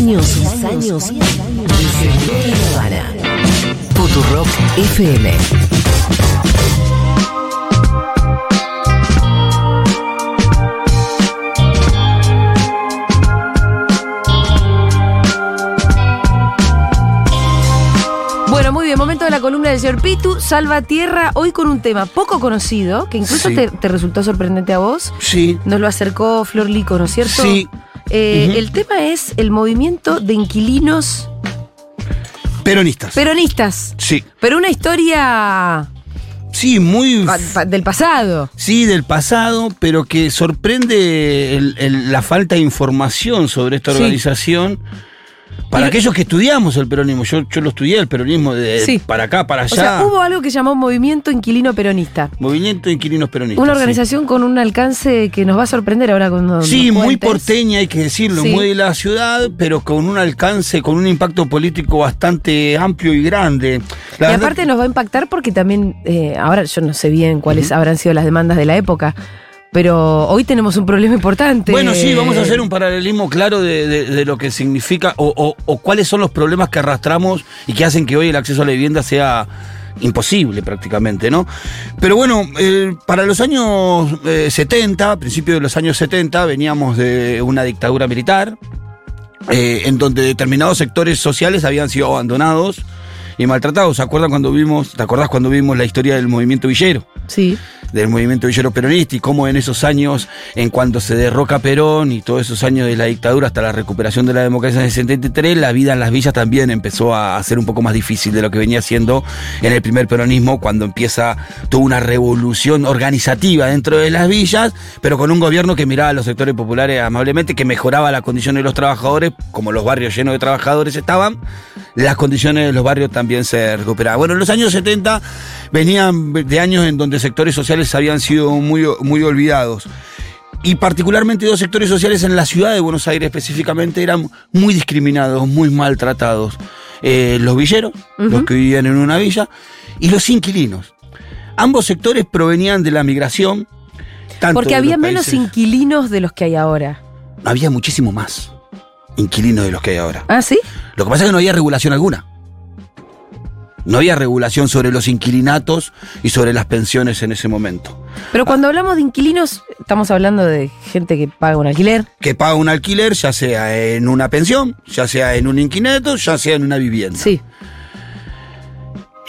años, 10 años, 10 años de Nirvana. Futurock FM. Bueno, muy bien, momento de la columna del señor Pitu, Salva Tierra, hoy con un tema poco conocido, que incluso Sí. te, te resultó sorprendente a vos. Sí, Nos lo acercó Flor Lico, ¿no es cierto? sí. Eh. El tema es el movimiento de inquilinos Peronistas. peronistas. sí. Pero una historia Sí, muy. pa- pa- del pasado. Sí, del pasado, pero que sorprende el- el- la falta de información sobre esta Sí. Para Y- aquellos que estudiamos el peronismo, yo, yo lo estudié el peronismo de Sí. para acá, para allá. O sea, hubo algo que llamó Movimiento Inquilino Peronista. Movimiento Inquilinos Peronistas. Una sí. organización con un alcance que nos va a sorprender ahora cuando. Sí, muy porteña, hay que decirlo, Sí. muy de la ciudad, pero con un alcance, con un impacto político bastante amplio y grande. La y aparte nos va a impactar porque también, eh, ahora yo no sé bien cuáles habrán sido las demandas de la época, pero hoy tenemos un problema importante. Bueno, sí, vamos a hacer un paralelismo claro de, de- lo que significa o cuáles son los problemas que arrastramos y que hacen que hoy el acceso a la vivienda sea imposible prácticamente, ¿no? Pero bueno, eh, para los años eh, 70, principios de los años 70, veníamos de una dictadura militar, eh, en donde determinados sectores sociales habían sido abandonados y maltratados. ¿Se acuerdan cuando vimos, te acordás cuando vimos la historia del movimiento villero? Sí. del movimiento villero peronista y cómo en esos años, en cuanto se derroca Perón y todos esos años de la dictadura hasta la recuperación de la democracia en el 73, la vida en las villas también empezó a ser un poco más difícil de lo que venía siendo en el primer peronismo, cuando empieza toda una revolución organizativa dentro de las villas, pero con un gobierno que miraba a los sectores populares amablemente, que mejoraba las condiciones de los trabajadores, como los barrios llenos de trabajadores estaban, las condiciones de los barrios también se recuperaban. Bueno, en los años 70 venían de años en donde sectores sociales habían sido muy, muy olvidados. Y particularmente dos sectores sociales en la ciudad de Buenos Aires específicamente eran muy discriminados, muy maltratados. Eh, los villeros, los que vivían en una villa, y los inquilinos. Ambos sectores provenían de la migración. tanto Porque había menos países- inquilinos de los que hay ahora. Había muchísimo más inquilinos de los que hay ahora. ¿Ah, sí? Lo que pasa es que no había regulación alguna. No había regulación sobre los inquilinatos y sobre las pensiones en ese momento. Pero cuando hablamos de inquilinos, estamos hablando de gente que paga un alquiler. Que paga un alquiler, ya sea en una pensión, ya sea en un inquilinato, ya sea en una vivienda. Sí.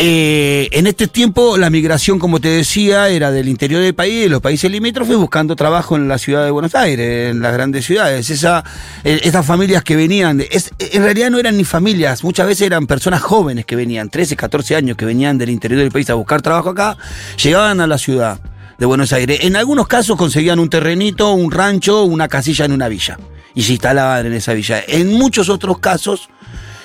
Eh, en este tiempo la migración, como te decía, era del interior del país, de los países limítrofes, buscando trabajo en la ciudad de Buenos Aires, en las grandes ciudades. Eh, estas familias que venían, en realidad no eran ni familias, muchas veces eran personas jóvenes que venían, 13, 14 años, que venían del interior del país a buscar trabajo acá, llegaban a la ciudad de Buenos Aires. En algunos casos conseguían un terrenito, un rancho, una casilla en una villa y se instalaban en esa villa. En muchos otros casos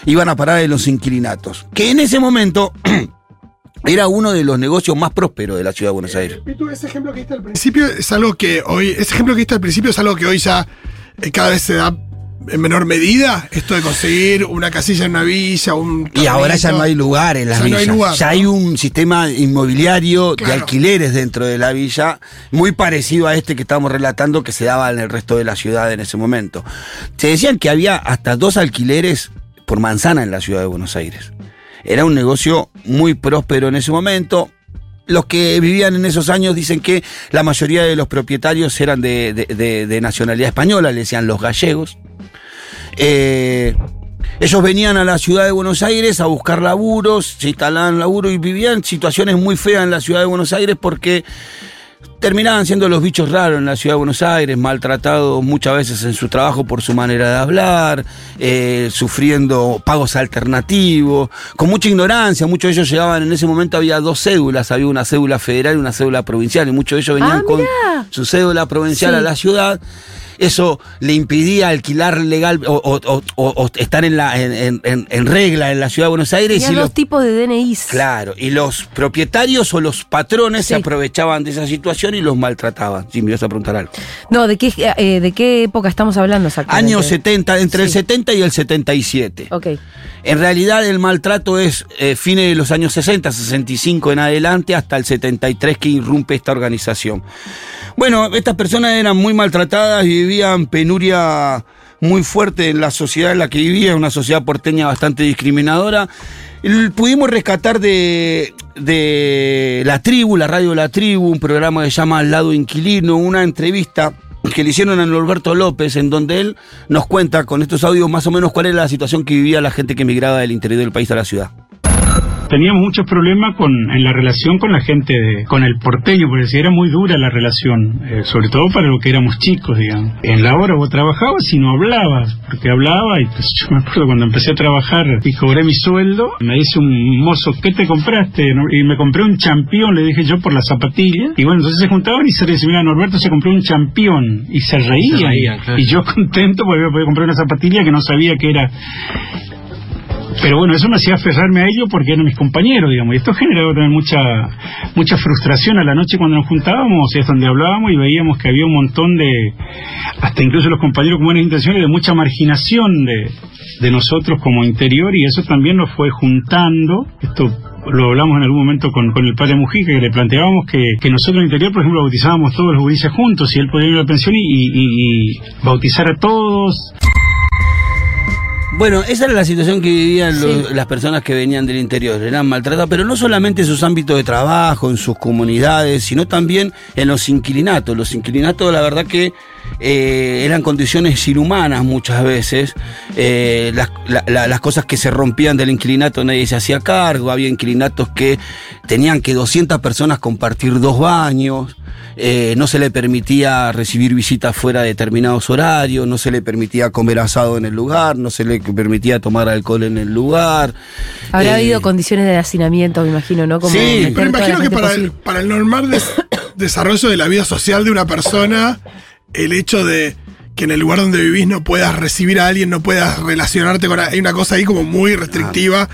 iban a parar en los inquilinatos, que en ese momento era uno de los negocios más prósperos de la ciudad de Buenos Aires. Pitu, ese ejemplo que diste al principio es algo que hoy, ese ejemplo que diste al principio es algo que hoy ya eh, cada vez se da en menor medida, esto de conseguir una casilla en una villa, un Y ahora ya no hay lugar en las Ya no hay villas. lugar, ya ¿no? hay un sistema inmobiliario de alquileres dentro de la villa, muy parecido a este que estamos relatando que se daba en el resto de la ciudad en ese momento. Se decían que había hasta dos alquileres por manzana en la ciudad de Buenos Aires. Era un negocio muy próspero en ese momento. Los que vivían en esos años dicen que la mayoría de los propietarios eran de, nacionalidad española, le decían los gallegos. Eh, ellos venían a la ciudad de Buenos Aires a buscar laburos, se instalaban laburo y vivían situaciones muy feas en la ciudad de Buenos Aires porque terminaban siendo los bichos raros en la ciudad de Buenos Aires, maltratados muchas veces en su trabajo por su manera de hablar, eh, sufriendo pagos alternativos, con mucha ignorancia. Muchos de ellos llegaban, en ese momento había dos cédulas, había una cédula federal y una cédula provincial, y muchos de ellos venían Ah, con su cédula provincial Sí. a la ciudad. Eso le impedía alquilar legal o, o- o- o- o estar en, la, en, en- en- en regla en la ciudad de Buenos Aires. Tenía y dos los- tipos de DNIs. Claro, y los propietarios o los patrones se aprovechaban de esa situación y los maltrataban. Sí, me ibas a preguntar algo. No, ¿de qué, eh, ¿de qué época estamos hablando exactamente? Años 70, entre el Sí. 70 y el 77. Ok. En realidad el maltrato es eh, fines de los años 60, 65 en adelante, hasta el 73 que irrumpe esta organización. Bueno, estas personas eran muy maltratadas y vivían penuria muy fuerte en la sociedad en la que vivía, una sociedad porteña bastante discriminadora. Pudimos rescatar de, de La Tribu, la radio La Tribu, un programa que se llama Al lado inquilino, una entrevista que le hicieron a Norberto López, en donde él nos cuenta con estos audios más o menos cuál era la situación que vivía la gente que emigraba del interior del país a la ciudad. Teníamos muchos problemas con, en la relación con la gente, de- con el porteño, porque si era muy dura la relación, eh, sobre todo para lo que éramos chicos, digamos. En la hora vos trabajabas y no hablabas, porque hablaba y pues yo me acuerdo cuando empecé a trabajar y cobré mi sueldo, me dice un mozo, ¿qué te compraste? ¿No? Y me compré un champión, le dije yo, por la zapatilla. Y bueno, entonces se juntaban y se mira, Norberto se compró un champión y se reían. Se reían, claro. Y yo contento porque había podido comprar una zapatilla que no sabía que era pero bueno, eso me hacía aferrarme a ello porque eran mis compañeros, digamos, y esto generaba también mucha mucha frustración a la noche cuando nos juntábamos, y es donde hablábamos y veíamos que había un montón de, hasta incluso los compañeros con buenas intenciones, de mucha marginación de, de nosotros como interior, y eso también nos fue juntando, esto lo hablamos en algún momento con, con el padre Mujica, que le planteábamos que, que nosotros en el interior, por ejemplo, bautizábamos todos los gurises juntos, y él podía ir a la pensión y- y bautizar a todos, Bueno, esa era la situación que vivían los- Sí. las personas que venían del interior, eran maltratadas, pero no solamente en sus ámbitos de trabajo, en sus comunidades, sino también en los inquilinatos. Los inquilinatos, la verdad que eh, eran condiciones inhumanas muchas veces. Eh, las, la- la- las cosas que se rompían del inquilinato nadie se hacía cargo, había inquilinatos que tenían que 200 personas compartir dos baños. Eh, no se le permitía recibir visitas fuera de determinados horarios, no se le permitía comer asado en el lugar, no se le permitía tomar alcohol en el lugar. Habrá Eh, habido condiciones de hacinamiento, me imagino, ¿no? Como Sí, Pero imagino que para el, para el normal des- desarrollo de la vida social de una persona, el hecho de que en el lugar donde vivís no puedas recibir a alguien, no puedas relacionarte con... Hay una cosa ahí como muy restrictiva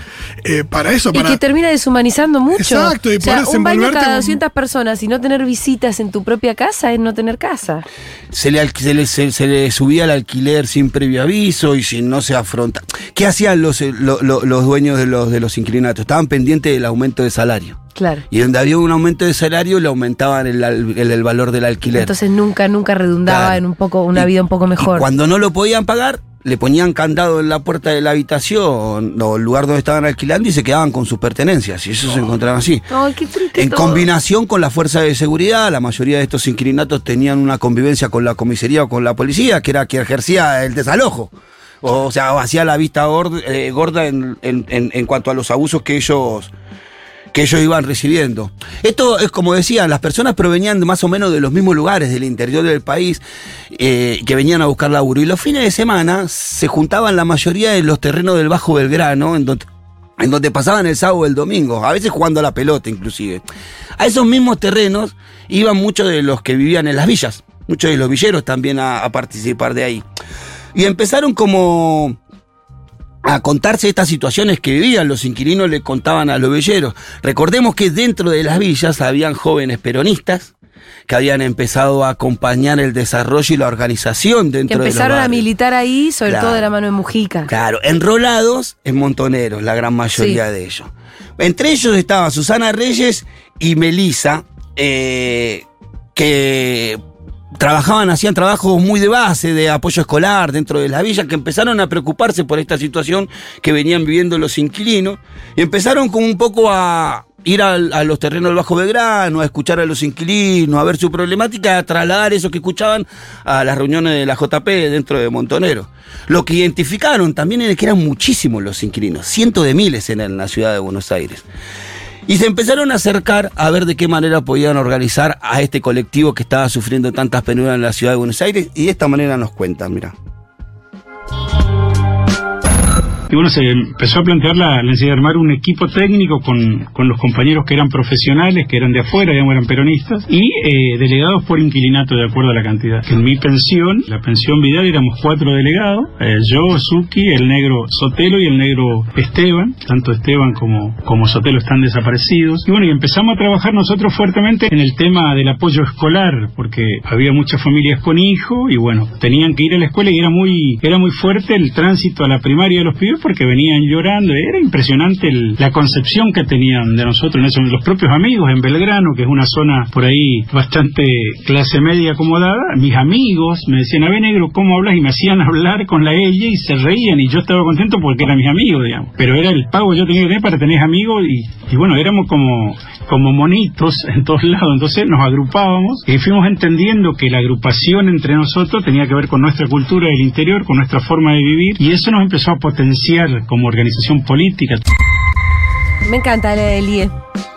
eh, para eso. Y Para, que termina deshumanizando mucho. Exacto, y o sea, podés un baño cada con- 200 personas y no tener visitas en tu propia casa es no tener casa. se le, se, le, se- se le subía el alquiler sin previo aviso y si no se afronta. ¿Qué hacían los, eh, lo- lo- los dueños de los, de los inquilinatos? Estaban pendientes del aumento de salario. Claro. Y donde había un aumento de salario le aumentaban el, el- el valor del alquiler. Entonces nunca, nunca redundaba Claro. en un poco, una Y- vida un poco y mejor. cuando no lo podían pagar, le ponían candado en la puerta de la habitación o el lugar donde estaban alquilando y se quedaban con sus pertenencias. Y eso se encontraba así. Ay, qué En todo. combinación con la fuerza de seguridad, la mayoría de estos inquilinatos tenían una convivencia con la comisaría o con la policía, que era quien ejercía el desalojo. O sea, hacía la vista gorda, eh, gorda en, en- en- en cuanto a los abusos que ellos que ellos iban recibiendo. Esto es como decía, las personas provenían más o menos de los mismos lugares del interior del país eh, que venían a buscar laburo. Y los fines de semana se juntaban la mayoría en los terrenos del Bajo Belgrano, en donde, en donde pasaban el sábado o el domingo, a veces jugando a la pelota inclusive. A esos mismos terrenos iban muchos de los que vivían en las villas, muchos de los villeros también a participar de ahí. Y empezaron como a contarse estas situaciones que vivían, los inquilinos le contaban a los villeros. Recordemos que dentro de las villas habían jóvenes peronistas que habían empezado a acompañar el desarrollo y la organización que dentro de los empezaron a militar ahí, sobre Claro. todo de la mano de Mujica. Claro, enrolados en montoneros, la gran mayoría Sí. de ellos. Entre ellos estaban Susana Reyes y Melisa, eh, que trabajaban, hacían trabajos muy de base, de apoyo escolar dentro de la villa, que empezaron a preocuparse por esta situación que venían viviendo los inquilinos, y empezaron como un poco a ir al- a, los terrenos del Bajo Belgrano, a escuchar a los inquilinos, a ver su problemática, a trasladar eso que escuchaban a las reuniones de la JP dentro de Montonero. Lo que identificaron también es que eran muchísimos los inquilinos, cientos de miles en la ciudad de Buenos Aires. Y se empezaron a acercar a ver de qué manera podían organizar a este colectivo que estaba sufriendo tantas penuras en la ciudad de Buenos Aires y de esta manera nos cuentan, mira. Y bueno, se empezó a plantear la, la necesidad de armar un equipo técnico con, con los compañeros que eran profesionales, que eran de afuera, digamos, eran peronistas, y eh, delegados por inquilinato de acuerdo a la cantidad. En mi pensión, la pensión Vidal, éramos cuatro delegados, eh, yo, Suki, el negro Sotelo y el negro Esteban, tanto Esteban como, como Sotelo están desaparecidos. Y bueno, y empezamos a trabajar nosotros fuertemente en el tema del apoyo escolar, porque había muchas familias con hijos y bueno, tenían que ir a la escuela y era muy, era muy fuerte el tránsito a la primaria de los pibes porque venían llorando. Era impresionante el- la concepción que tenían de nosotros eso. Los propios amigos en Belgrano, que es una zona por ahí bastante clase media acomodada. Mis amigos me decían, a ver, negro, ¿cómo hablas? Y me hacían hablar con la ella y se reían y yo estaba contento porque eran mis amigos, digamos. Pero era el pago que yo tenía que tener para tener amigos y, y bueno, éramos como, como monitos en todos lados. Entonces nos agrupábamos y fuimos entendiendo que la agrupación entre nosotros tenía que ver con nuestra cultura del interior, con nuestra forma de vivir y eso nos empezó a potenciar como organización política. Me encanta la de Elie.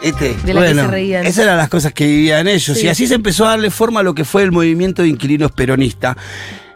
Este, De la que se reían. Esas eran las cosas que vivían ellos. Sí. Y así se empezó a darle forma a lo que fue el movimiento de inquilinos peronista.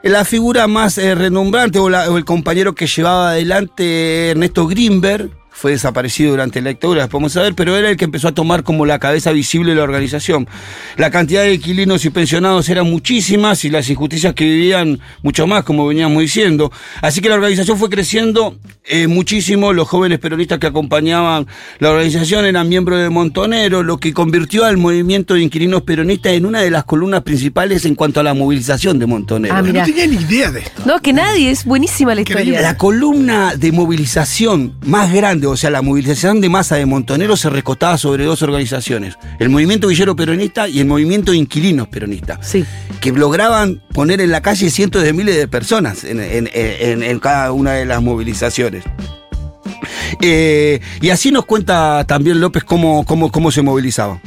La figura más eh, renombrante o, la- o el compañero que llevaba adelante Ernesto Grimberg fue desaparecido durante la dictadura, después vamos a ver, pero era el que empezó a tomar como la cabeza visible de la organización. La cantidad de inquilinos y pensionados eran muchísimas y las injusticias que vivían mucho más, como veníamos diciendo. Así que la organización fue creciendo eh, muchísimo, los jóvenes peronistas que acompañaban la organización eran miembros de Montonero, lo que convirtió al movimiento de inquilinos peronistas en una de las columnas principales en cuanto a la movilización de Montonero. Ah. No tenía ni idea de esto. No, que nadie, es buenísima la Increíble. historia. La columna de movilización más grande, o sea, la movilización de masa de Montonero se recostaba sobre dos organizaciones, el movimiento villero peronista y el movimiento de inquilinos peronistas, Sí. que lograban poner en la calle cientos de miles de personas en, en- en- en cada una de las movilizaciones. Eh, y así nos cuenta también López cómo, cómo, cómo se movilizaba.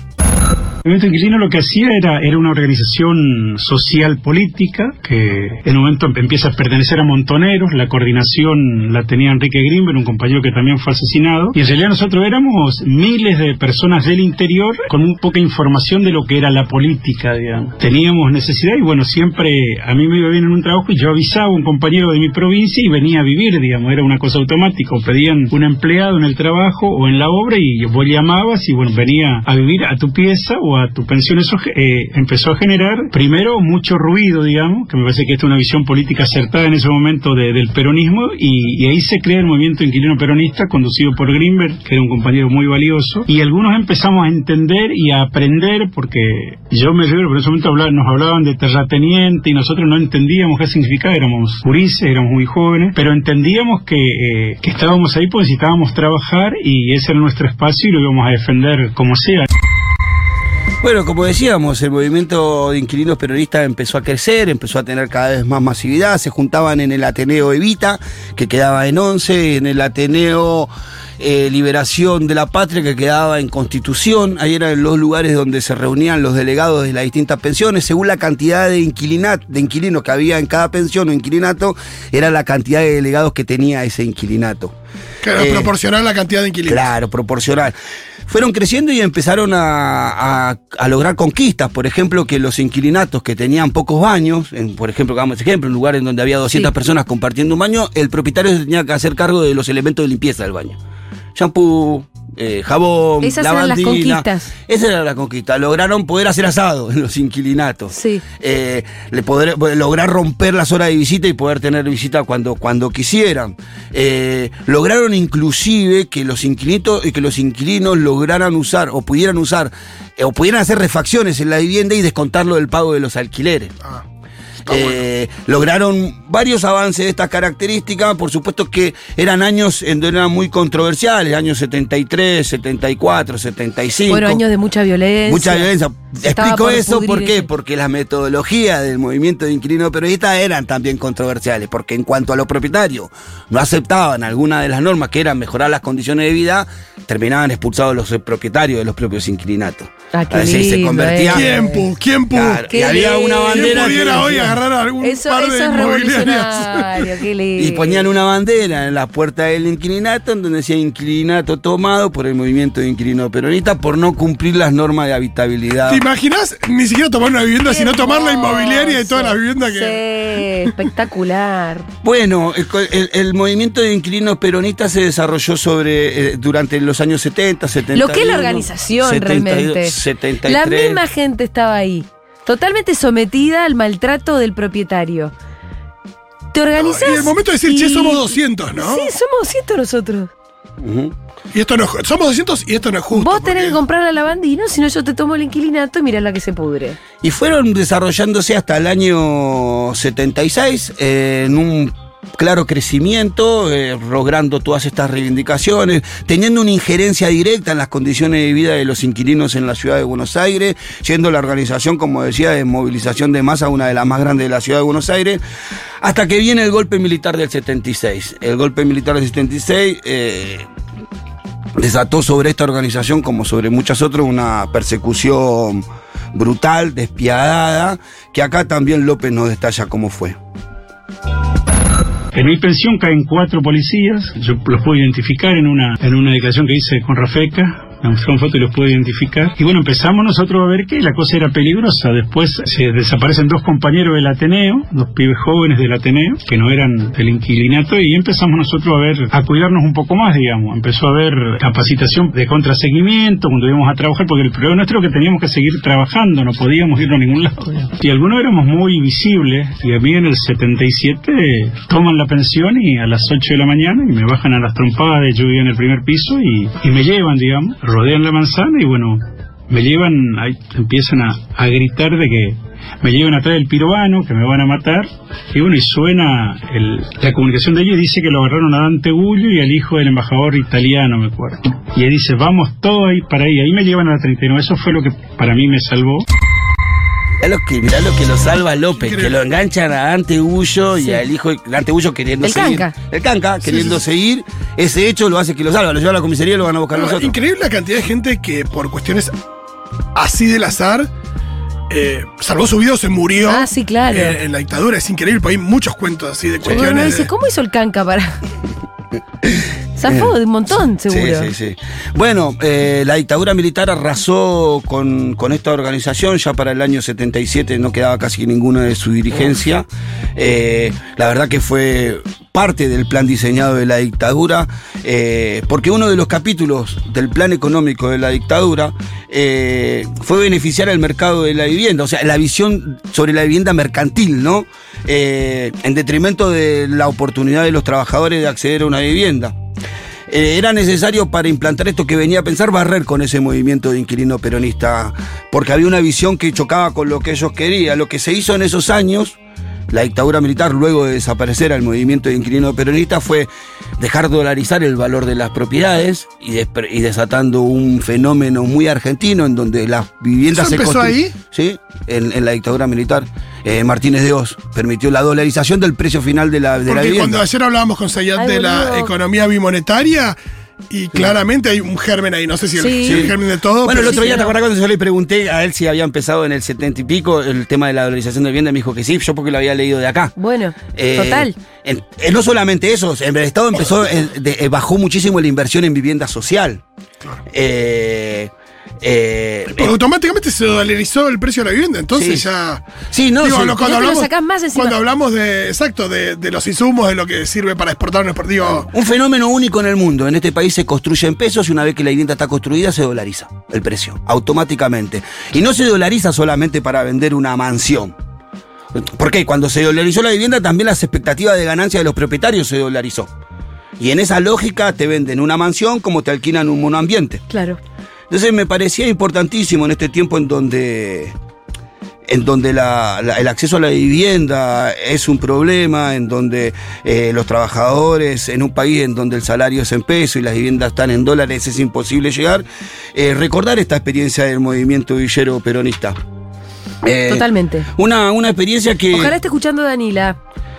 El movimiento inquilino lo que hacía era, era una organización social política que en un momento empieza a pertenecer a Montoneros, la coordinación la tenía Enrique Grimberg, un compañero que también fue asesinado, y en realidad nosotros éramos miles de personas del interior con muy poca información de lo que era la política, digamos. Teníamos necesidad y bueno, siempre a mí me iba bien en un trabajo y yo avisaba a un compañero de mi provincia y venía a vivir, digamos, era una cosa automática, o pedían un empleado en el trabajo o en la obra y vos llamabas y bueno, venía a vivir a tu pieza o a tu pensión. Eso eh, empezó a generar primero mucho ruido, digamos, que me parece que esta es una visión política acertada en ese momento de- del peronismo y, y ahí se crea el movimiento inquilino peronista conducido por Grimberg, que era un compañero muy valioso, y algunos empezamos a entender y a aprender porque yo me recuerdo, por ese momento habla- nos hablaban de terrateniente y nosotros no entendíamos qué significaba, éramos gurises, éramos muy jóvenes, pero entendíamos que, eh, que estábamos ahí porque necesitábamos trabajar y ese era nuestro espacio y lo íbamos a defender como sea. Bueno, como decíamos, el movimiento de inquilinos peronistas empezó a crecer, empezó a tener cada vez más masividad, se juntaban en el Ateneo Evita, que quedaba en 11, en el Ateneo eh, Liberación de la Patria, que quedaba en Constitución, ahí eran los lugares donde se reunían los delegados de las distintas pensiones, según la cantidad de, inquilinat- de inquilinos que había en cada pensión o inquilinato, era la cantidad de delegados que tenía ese inquilinato. Claro, Eh, proporcionar la cantidad de inquilinos. Claro, proporcional. Fueron creciendo y empezaron a, a- a lograr conquistas. Por ejemplo, que los inquilinatos que tenían pocos baños, en, por ejemplo, hagamos ejemplo, en lugares donde había 200 Sí. personas compartiendo un baño, el propietario se tenía que hacer cargo de los elementos de limpieza del baño. Shampoo, eh, jabón, Esas eran las lavandina. conquistas. Esa era la conquista. Lograron poder hacer asado en los inquilinatos. Sí. Eh, le poder, lograr romper las horas de visita y poder tener visita cuando, cuando quisieran. Eh, lograron inclusive que los inquilinos, que los inquilinos lograran usar o pudieran usar eh, o pudieran hacer refacciones en la vivienda y descontarlo del pago de los alquileres. Ah, Eh, Lograron varios avances de estas características, por supuesto que eran años en donde eran muy controversiales, años 73, 74, 75. Fueron años de mucha violencia. Mucha violencia. Se Explico por eso ¿por qué? porque las metodologías del movimiento de inquilino peronista eran también controversiales, porque en cuanto a los propietarios no aceptaban alguna de las normas que eran mejorar las condiciones de vida, terminaban expulsados los propietarios de los propios inquilinatos. Ah, qué veces se lindo, convertía. eh. ¿Quién, pu? ¿Quién, pu? Claro, Qué y había una lindo. bandera. ¿Quién que pudiera hoy agarrar algún Eso, par de inmobiliarias? qué lindo. Y ponían una bandera en la puerta del inquilinato en donde decía inquilinato tomado por el movimiento de inquilino peronista por no cumplir las normas de habitabilidad. ¿Te imaginas ni siquiera tomar una vivienda, Qué sino tomar la inmobiliaria y todas las viviendas que. Sí, espectacular. Bueno, el, el- el movimiento de inquilinos peronistas se desarrolló sobre eh, durante los años 70, 70. Lo que es la organización realmente. 73. La misma gente estaba ahí, totalmente sometida al maltrato del propietario. Te organizás. Y el momento de decir, y- che, somos 200, ¿no? Sí, somos 200 nosotros. Y esto no es Somos 200 y esto no es justo. Vos tenés porque- que comprar la lavandina, si no yo te tomo el inquilinato y mirá la que se pudre. Y fueron desarrollándose hasta el año 76 eh, en un claro crecimiento, eh, logrando todas estas reivindicaciones, teniendo una injerencia directa en las condiciones de vida de los inquilinos en la ciudad de Buenos Aires, siendo la organización, como decía, de movilización de masa, una de las más grandes de la ciudad de Buenos Aires, hasta que viene el golpe militar del 76. El golpe militar del 76... Eh, desató sobre esta organización, como sobre muchas otras, una persecución brutal, despiadada, que acá también López nos detalla cómo fue. En mi pensión caen cuatro policías, yo los puedo identificar en una, en una que hice con Rafeca, son fotos y los puedo identificar. Y bueno, empezamos nosotros a ver que la cosa era peligrosa. Después se desaparecen dos compañeros del Ateneo, dos pibes jóvenes del Ateneo, que no eran del inquilinato, y empezamos nosotros a ver, a cuidarnos un poco más, digamos. Empezó a haber capacitación de contraseguimiento cuando íbamos a trabajar, porque el problema nuestro es que teníamos que seguir trabajando, no podíamos ir a ningún lado. Y algunos éramos muy visibles, y a mí en el 77 toman la pensión y a las 8 de la mañana y me bajan a las trompadas de lluvia en el primer piso y me llevan, digamos rodean la manzana y bueno, me llevan, ahí empiezan a, a gritar de que me llevan atrás del pirobano, que me van a matar, y bueno, y suena el, la comunicación de ellos dice que lo agarraron a Dante Gullo y al hijo del embajador italiano, me acuerdo. Y él dice, vamos todos ahí para ahí, ahí me llevan a la 39, eso fue lo que para mí me salvó. Mirá lo que, mirá lo que lo salva López, que lo enganchan a Dante Ullo y al hijo de Dante Ullo queriendo El seguir. Canca. El canca, queriendo seguir. Ese hecho lo hace que lo salva, lo lleva a la comisaría y lo van a buscar No, nosotros. increíble la cantidad de gente que por cuestiones así del azar eh, salvó su vida o se murió Ah, sí, claro. eh, en la dictadura. Es increíble, porque hay muchos cuentos así de cuestiones. uno dice, de- ¿cómo hizo el canca para.? Zafó de un montón, seguro. Sí, sí, sí. Bueno, eh, la dictadura militar arrasó con, con esta organización. Ya para el año 77 no quedaba casi ninguna de su dirigencia. Eh, la verdad que fue parte del plan diseñado de la dictadura, eh, porque uno de los capítulos del plan económico de la dictadura eh, fue beneficiar al mercado de la vivienda, o sea, la visión sobre la vivienda mercantil, ¿no? Eh, en detrimento de la oportunidad de los trabajadores de acceder a una vivienda. Era necesario para implantar esto que venía a pensar barrer con ese movimiento de inquilino peronista, porque había una visión que chocaba con lo que ellos querían. Lo que se hizo en esos años, la dictadura militar, luego de desaparecer al movimiento de inquilino peronista, fue dejar dolarizar el valor de las propiedades y, despre- y desatando un fenómeno muy argentino en donde las viviendas ¿Eso empezó constru- ahí? Sí, en, en la dictadura militar. Eh, Martínez de Oz permitió la dolarización del precio final de la, de la Porque vivienda. cuando ayer hablábamos con Sayat Ay, de la economía bimonetaria, y claramente hay un germen ahí, no sé si el, Sí. si el germen de todo. Bueno, el otro sí, día, ¿te acuerdas cuando yo le pregunté a él si había empezado en el setenta y pico el tema de la dolarización de vivienda? Me dijo que sí, yo porque lo había leído de acá. Bueno, Eh, total. en- eh, no solamente eso, en el Estado empezó, eh, de- bajó muchísimo la inversión en vivienda social. Eh, eh, Porque automáticamente se dolarizó el precio de la vivienda, entonces Sí. ya. sí, no, Digo, sí. lo- cuando, hablamos, sacás más cuando hablamos de, exacto, de, de los insumos, de lo que sirve para exportar exportar, digo, Un fenómeno único en el mundo. En este país se construye en pesos y una vez que la vivienda está construida se dolariza el precio, automáticamente. Y no se dolariza solamente para vender una mansión. Porque cuando se dolarizó la vivienda también las expectativas de ganancia de los propietarios se dolarizó. Y en esa lógica te venden una mansión como te alquilan un monoambiente. Claro. Entonces me parecía importantísimo en este tiempo en donde, en donde la- la- el acceso a la vivienda es un problema, en donde eh, los trabajadores, en un país en donde el salario es en peso y las viviendas están en dólares, es imposible llegar, eh, recordar esta experiencia del movimiento villero peronista. Eh, Totalmente. Una, una experiencia que... Ojalá esté escuchando Danila.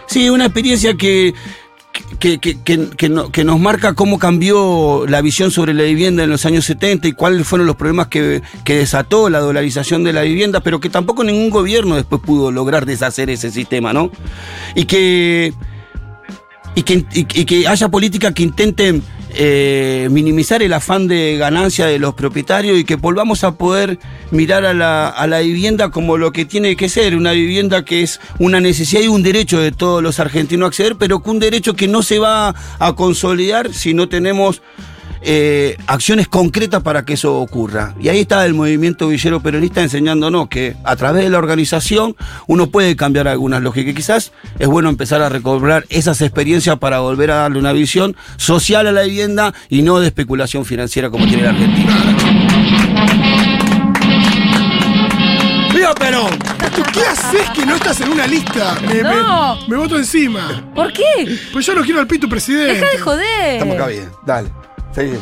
Sí, una experiencia que, que, que- que- que no- que nos marca cómo cambió la visión sobre la vivienda en los años 70 y cuáles fueron los problemas que, que desató la dolarización de la vivienda, pero que tampoco ningún gobierno después pudo lograr deshacer ese sistema, ¿no? Y que, y que, y- y que haya políticas que intenten eh, minimizar el afán de ganancia de los propietarios y que volvamos a poder mirar a la, a la vivienda como lo que tiene que ser, una vivienda que es una necesidad y un derecho de todos los argentinos a acceder, pero que un derecho que no se va a consolidar si no tenemos eh, acciones concretas para que eso ocurra. Y ahí está el movimiento villero peronista enseñándonos que a través de la organización uno puede cambiar algunas lógicas. Quizás es bueno empezar a recobrar esas experiencias para volver a darle una visión social a la vivienda y no de especulación financiera como tiene la Argentina. ¡Viva Perón! ¿qué hace haces que no estás en una lista? Me, me- No. me voto encima. ¿Por qué? Pues yo no quiero al Pitu presidente. Deja de joder. Estamos acá bien. Dale. 可以？